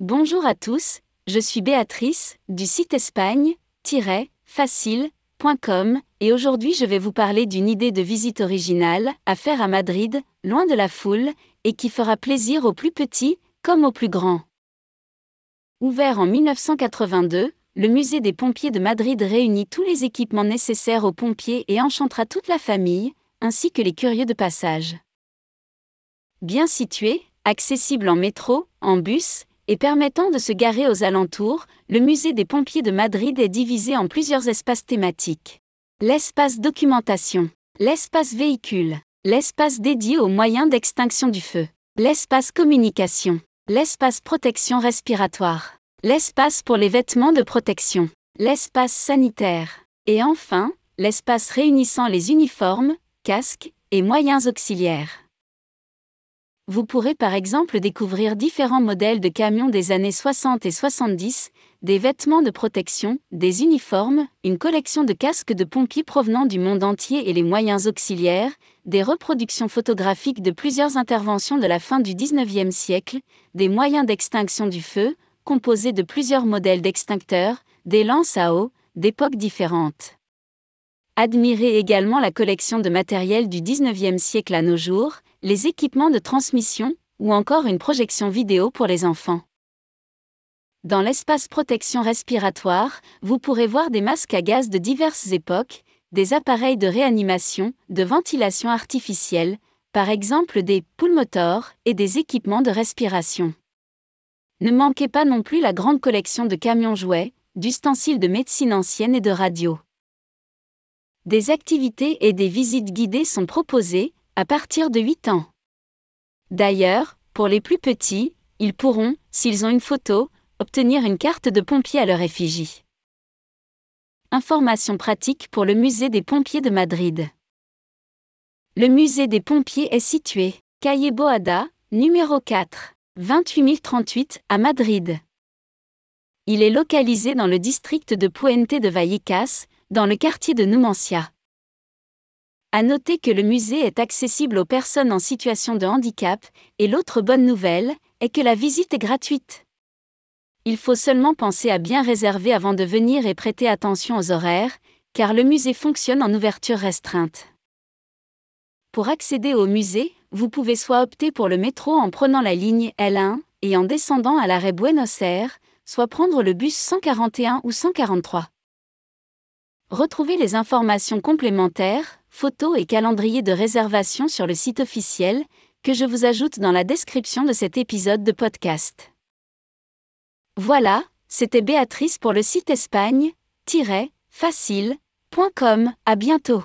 Bonjour à tous, je suis Béatrice, du site espagne-facile.com, et aujourd'hui je vais vous parler d'une idée de visite originale, à faire à Madrid, loin de la foule, et qui fera plaisir aux plus petits, comme aux plus grands. Ouvert en 1982, le musée des pompiers de Madrid réunit tous les équipements nécessaires aux pompiers et enchantera toute la famille, ainsi que les curieux de passage. Bien situé, accessible en métro, en bus, et permettant de se garer aux alentours, le musée des pompiers de Madrid est divisé en plusieurs espaces thématiques. L'espace documentation, l'espace véhicule, l'espace dédié aux moyens d'extinction du feu, l'espace communication, l'espace protection respiratoire, l'espace pour les vêtements de protection, l'espace sanitaire, et enfin, l'espace réunissant les uniformes, casques et moyens auxiliaires. Vous pourrez par exemple découvrir différents modèles de camions des années 60 et 70, des vêtements de protection, des uniformes, une collection de casques de pompiers provenant du monde entier et les moyens auxiliaires, des reproductions photographiques de plusieurs interventions de la fin du 19e siècle, des moyens d'extinction du feu, composés de plusieurs modèles d'extincteurs, des lances à eau, d'époques différentes. Admirez également la collection de matériel du 19e siècle à nos jours, les équipements de transmission, ou encore une projection vidéo pour les enfants. Dans l'espace protection respiratoire, vous pourrez voir des masques à gaz de diverses époques, des appareils de réanimation, de ventilation artificielle, par exemple des motors et des équipements de respiration. Ne manquez pas non plus la grande collection de camions jouets, d'ustensiles de médecine ancienne et de radio. Des activités et des visites guidées sont proposées, à partir de 8 ans. D'ailleurs, pour les plus petits, ils pourront, s'ils ont une photo, obtenir une carte de pompier à leur effigie. Informations pratiques pour le musée des pompiers de Madrid. Le musée des pompiers est situé, Calle Boada, numéro 4, 28038, à Madrid. Il est localisé dans le district de Puente de Vallecas, dans le quartier de Numancia. À noter que le musée est accessible aux personnes en situation de handicap, et l'autre bonne nouvelle est que la visite est gratuite. Il faut seulement penser à bien réserver avant de venir et prêter attention aux horaires, car le musée fonctionne en ouverture restreinte. Pour accéder au musée, vous pouvez soit opter pour le métro en prenant la ligne L1 et en descendant à l'arrêt Buenos Aires, soit prendre le bus 141 ou 143. Retrouvez les informations complémentaires, photos et calendrier de réservation sur le site officiel, que je vous ajoute dans la description de cet épisode de podcast. Voilà, c'était Béatrice pour le site espagne-facile.com. À bientôt.